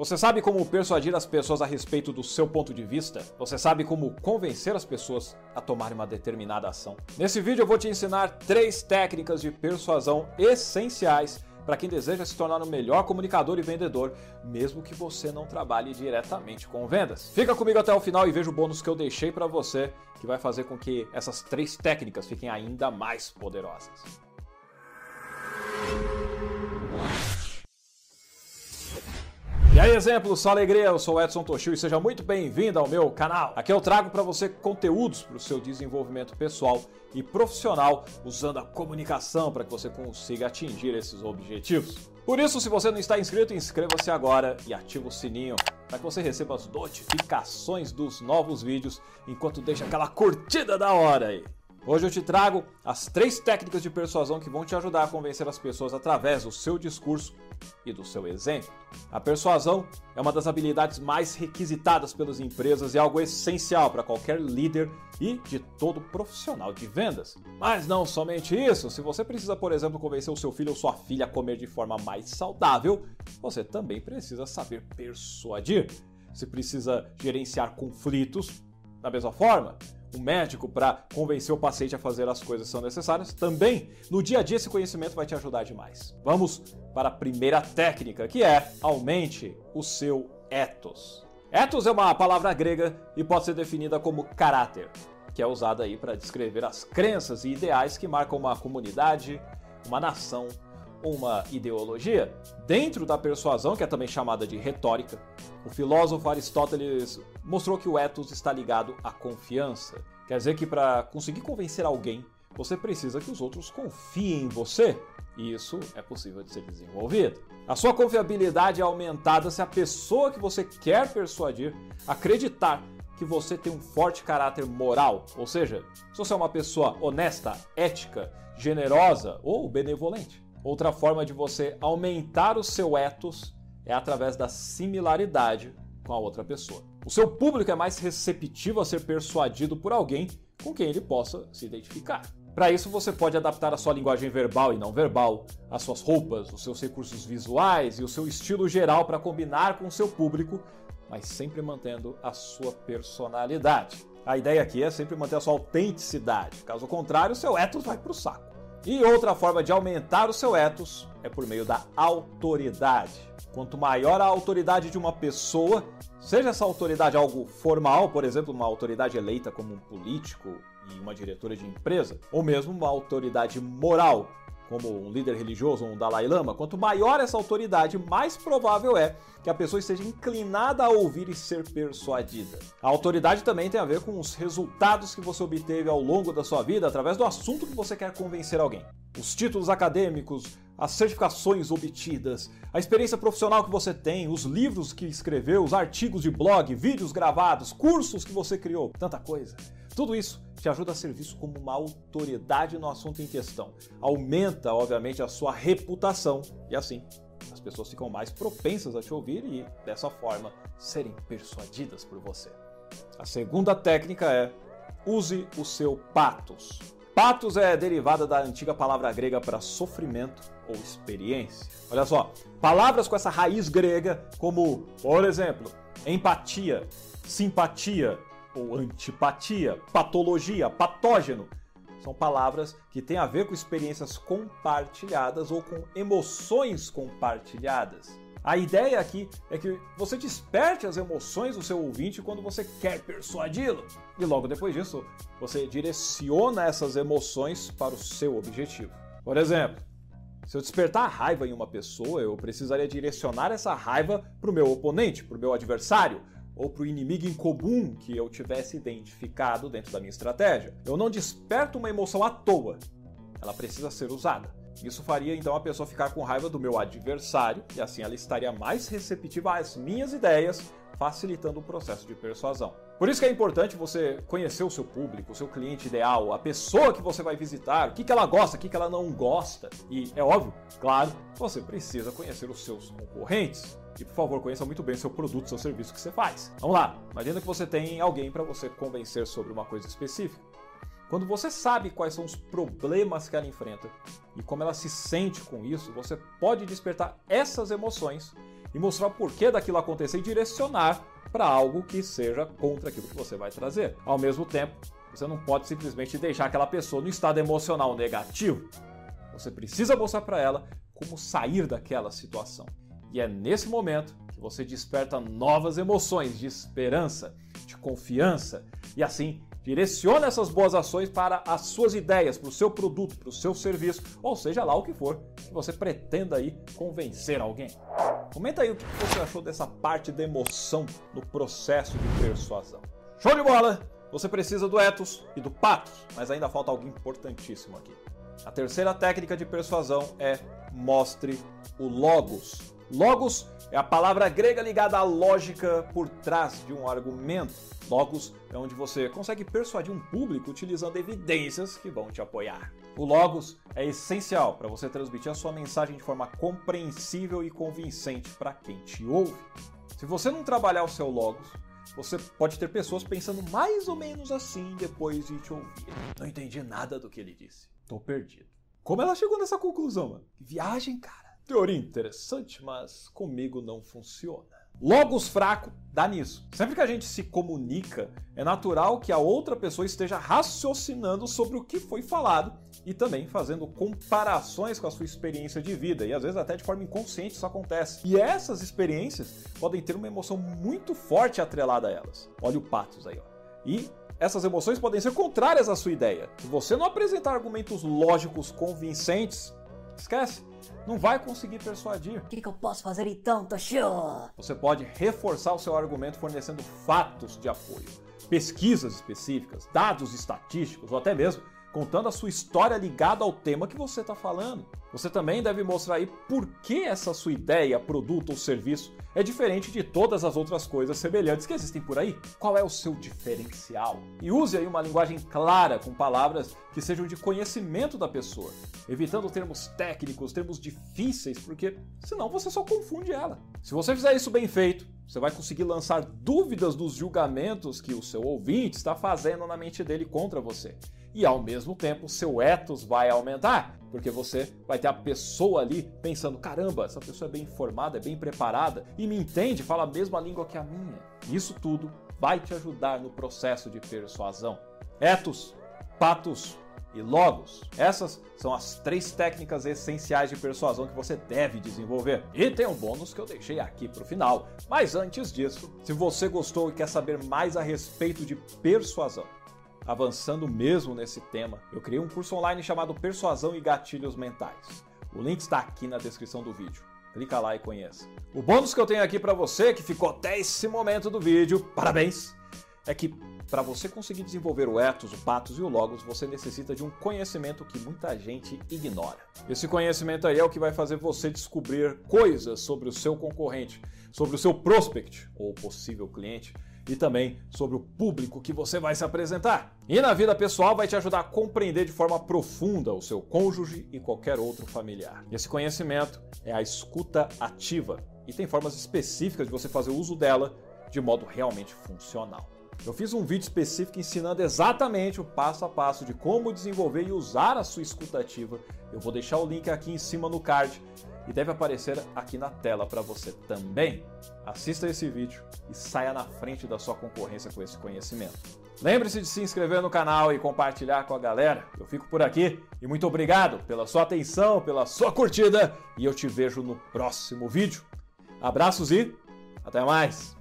Você sabe como persuadir as pessoas a respeito do seu ponto de vista? Você sabe como convencer as pessoas a tomarem uma determinada ação? Nesse vídeo eu vou te ensinar três técnicas de persuasão essenciais para quem deseja se tornar um melhor comunicador e vendedor, mesmo que você não trabalhe diretamente com vendas. Fica comigo até o final e veja o bônus que eu deixei para você, que vai fazer com que essas três técnicas fiquem ainda mais poderosas. E aí, exemplo, só alegria, eu sou Edson Toshio e seja muito bem-vindo ao meu canal. Aqui eu trago para você conteúdos para o seu desenvolvimento pessoal e profissional, usando a comunicação para que você consiga atingir esses objetivos. Por isso, se você não está inscrito, inscreva-se agora e ative o sininho para que você receba as notificações dos novos vídeos enquanto deixa aquela curtida da hora aí. Hoje eu te trago as três técnicas de persuasão que vão te ajudar a convencer as pessoas através do seu discurso e do seu exemplo. A persuasão é uma das habilidades mais requisitadas pelas empresas e algo essencial para qualquer líder e de todo profissional de vendas. Mas não somente isso, se você precisa, por exemplo, convencer o seu filho ou sua filha a comer de forma mais saudável, você também precisa saber persuadir. Se precisa gerenciar conflitos, da mesma forma, o médico para convencer o paciente a fazer as coisas que são necessárias, também no dia a dia esse conhecimento vai te ajudar demais. Vamos para a primeira técnica, que é aumente o seu ethos. Ethos é uma palavra grega e pode ser definida como caráter, que é usada aí para descrever as crenças e ideais que marcam uma comunidade, uma nação uma ideologia. Dentro da persuasão, que é também chamada de retórica, o filósofo Aristóteles mostrou que o ethos está ligado à confiança. Quer dizer que para conseguir convencer alguém, você precisa que os outros confiem em você. E isso é possível de ser desenvolvido. A sua confiabilidade é aumentada se a pessoa que você quer persuadir acreditar que você tem um forte caráter moral, ou seja, se você é uma pessoa honesta, ética, generosa ou benevolente. Outra forma de você aumentar o seu ethos é através da similaridade com a outra pessoa. O seu público é mais receptivo a ser persuadido por alguém com quem ele possa se identificar. Para isso, você pode adaptar a sua linguagem verbal e não verbal, as suas roupas, os seus recursos visuais e o seu estilo geral para combinar com o seu público, mas sempre mantendo a sua personalidade. A ideia aqui é sempre manter a sua autenticidade, caso contrário, seu ethos vai para o saco. E outra forma de aumentar o seu ethos é por meio da autoridade. Quanto maior a autoridade de uma pessoa, seja essa autoridade algo formal, por exemplo, uma autoridade eleita como um político e uma diretora de empresa, ou mesmo uma autoridade moral, como um líder religioso um Dalai Lama, quanto maior essa autoridade, mais provável é que a pessoa esteja inclinada a ouvir e ser persuadida. A autoridade também tem a ver com os resultados que você obteve ao longo da sua vida através do assunto que você quer convencer alguém. Os títulos acadêmicos, as certificações obtidas, a experiência profissional que você tem, os livros que escreveu, os artigos de blog, vídeos gravados, cursos que você criou, tanta coisa. Tudo isso te ajuda a ser visto como uma autoridade no assunto em questão. Aumenta, obviamente, a sua reputação e assim as pessoas ficam mais propensas a te ouvir e, dessa forma, serem persuadidas por você. A segunda técnica é use o seu patos. Patos é derivada da antiga palavra grega para sofrimento ou experiência. Olha só, palavras com essa raiz grega, como, por exemplo, empatia, simpatia, ou antipatia, patologia, patógeno. São palavras que têm a ver com experiências compartilhadas ou com emoções compartilhadas. A ideia aqui é que você desperte as emoções do seu ouvinte quando você quer persuadi-lo. E logo depois disso, você direciona essas emoções para o seu objetivo. Por exemplo, se eu despertar raiva em uma pessoa, eu precisaria direcionar essa raiva para o meu oponente, para o meu adversário, ou para o inimigo em comum que eu tivesse identificado dentro da minha estratégia. Eu não desperto uma emoção à toa, ela precisa ser usada. Isso faria então a pessoa ficar com raiva do meu adversário e assim ela estaria mais receptiva às minhas ideias, facilitando o processo de persuasão. Por isso que é importante você conhecer o seu público, o seu cliente ideal, a pessoa que você vai visitar, o que, que ela gosta, o que, que ela não gosta. E é óbvio, claro, você precisa conhecer os seus concorrentes. E por favor, conheça muito bem seu produto, seu serviço que você faz. Vamos lá, imagina que você tem alguém para você convencer sobre uma coisa específica. Quando você sabe quais são os problemas que ela enfrenta e como ela se sente com isso, você pode despertar essas emoções e mostrar o porquê daquilo acontecer e direcionar para algo que seja contra aquilo que você vai trazer. Ao mesmo tempo, você não pode simplesmente deixar aquela pessoa no estado emocional negativo. Você precisa mostrar para ela como sair daquela situação. E é nesse momento que você desperta novas emoções de esperança, de confiança e assim direciona essas boas ações para as suas ideias, para o seu produto, para o seu serviço, ou seja lá o que for que você pretenda aí convencer alguém. Comenta aí o que você achou dessa parte da emoção no processo de persuasão. Show de bola! Você precisa do ethos e do patos, mas ainda falta algo importantíssimo aqui. A terceira técnica de persuasão é mostre o logos. Logos é a palavra grega ligada à lógica por trás de um argumento. Logos é onde você consegue persuadir um público utilizando evidências que vão te apoiar. O Logos é essencial para você transmitir a sua mensagem de forma compreensível e convincente para quem te ouve. Se você não trabalhar o seu Logos, você pode ter pessoas pensando mais ou menos assim depois de te ouvir. Não entendi nada do que ele disse. Tô perdido. Como ela chegou nessa conclusão, mano? Que viagem, cara. Teoria interessante, mas comigo não funciona. Logos fraco dá nisso. Sempre que a gente se comunica, é natural que a outra pessoa esteja raciocinando sobre o que foi falado e também fazendo comparações com a sua experiência de vida. E às vezes até de forma inconsciente isso acontece. E essas experiências podem ter uma emoção muito forte atrelada a elas. Olha o patos aí, ó. E essas emoções podem ser contrárias à sua ideia. Se você não apresentar argumentos lógicos convincentes, esquece não vai conseguir persuadir. O que, que, eu posso fazer então, Toshio? Você pode reforçar o seu argumento fornecendo fatos de apoio, pesquisas específicas, dados estatísticos ou até mesmo contando a sua história ligada ao tema que você está falando. Você também deve mostrar aí por que essa sua ideia, produto ou serviço é diferente de todas as outras coisas semelhantes que existem por aí. Qual é o seu diferencial? E use aí uma linguagem clara com palavras que sejam de conhecimento da pessoa, evitando termos técnicos, termos difíceis, porque senão você só confunde ela. Se você fizer isso bem feito, você vai conseguir lançar dúvidas dos julgamentos que o seu ouvinte está fazendo na mente dele contra você e ao mesmo tempo seu ethos vai aumentar, porque você vai ter a pessoa ali pensando: caramba, essa pessoa é bem informada, é bem preparada e me entende, fala a mesma língua que a minha. Isso tudo vai te ajudar no processo de persuasão. Ethos, patos e logos. Essas são as três técnicas essenciais de persuasão que você deve desenvolver. E tem um bônus que eu deixei aqui para o final. Mas antes disso, se você gostou e quer saber mais a respeito de persuasão, avançando mesmo nesse tema, eu criei um curso online chamado Persuasão e Gatilhos Mentais. O link está aqui na descrição do vídeo. Clica lá e conheça. O bônus que eu tenho aqui para você, que ficou até esse momento do vídeo, parabéns, é que para você conseguir desenvolver o ethos, o patos e o logos, você necessita de um conhecimento que muita gente ignora. Esse conhecimento aí é o que vai fazer você descobrir coisas sobre o seu concorrente, sobre o seu prospect ou possível cliente, e também sobre o público que você vai se apresentar. E na vida pessoal vai te ajudar a compreender de forma profunda o seu cônjuge e qualquer outro familiar. Esse conhecimento é a escuta ativa e tem formas específicas de você fazer uso dela de modo realmente funcional. Eu fiz um vídeo específico ensinando exatamente o passo a passo de como desenvolver e usar a sua escuta ativa. Eu vou deixar o link aqui em cima no card e deve aparecer aqui na tela para você também. Assista esse vídeo e saia na frente da sua concorrência com esse conhecimento. Lembre-se de se inscrever no canal e compartilhar com a galera. Eu fico por aqui e muito obrigado pela sua atenção, pela sua curtida e eu te vejo no próximo vídeo. Abraços e até mais!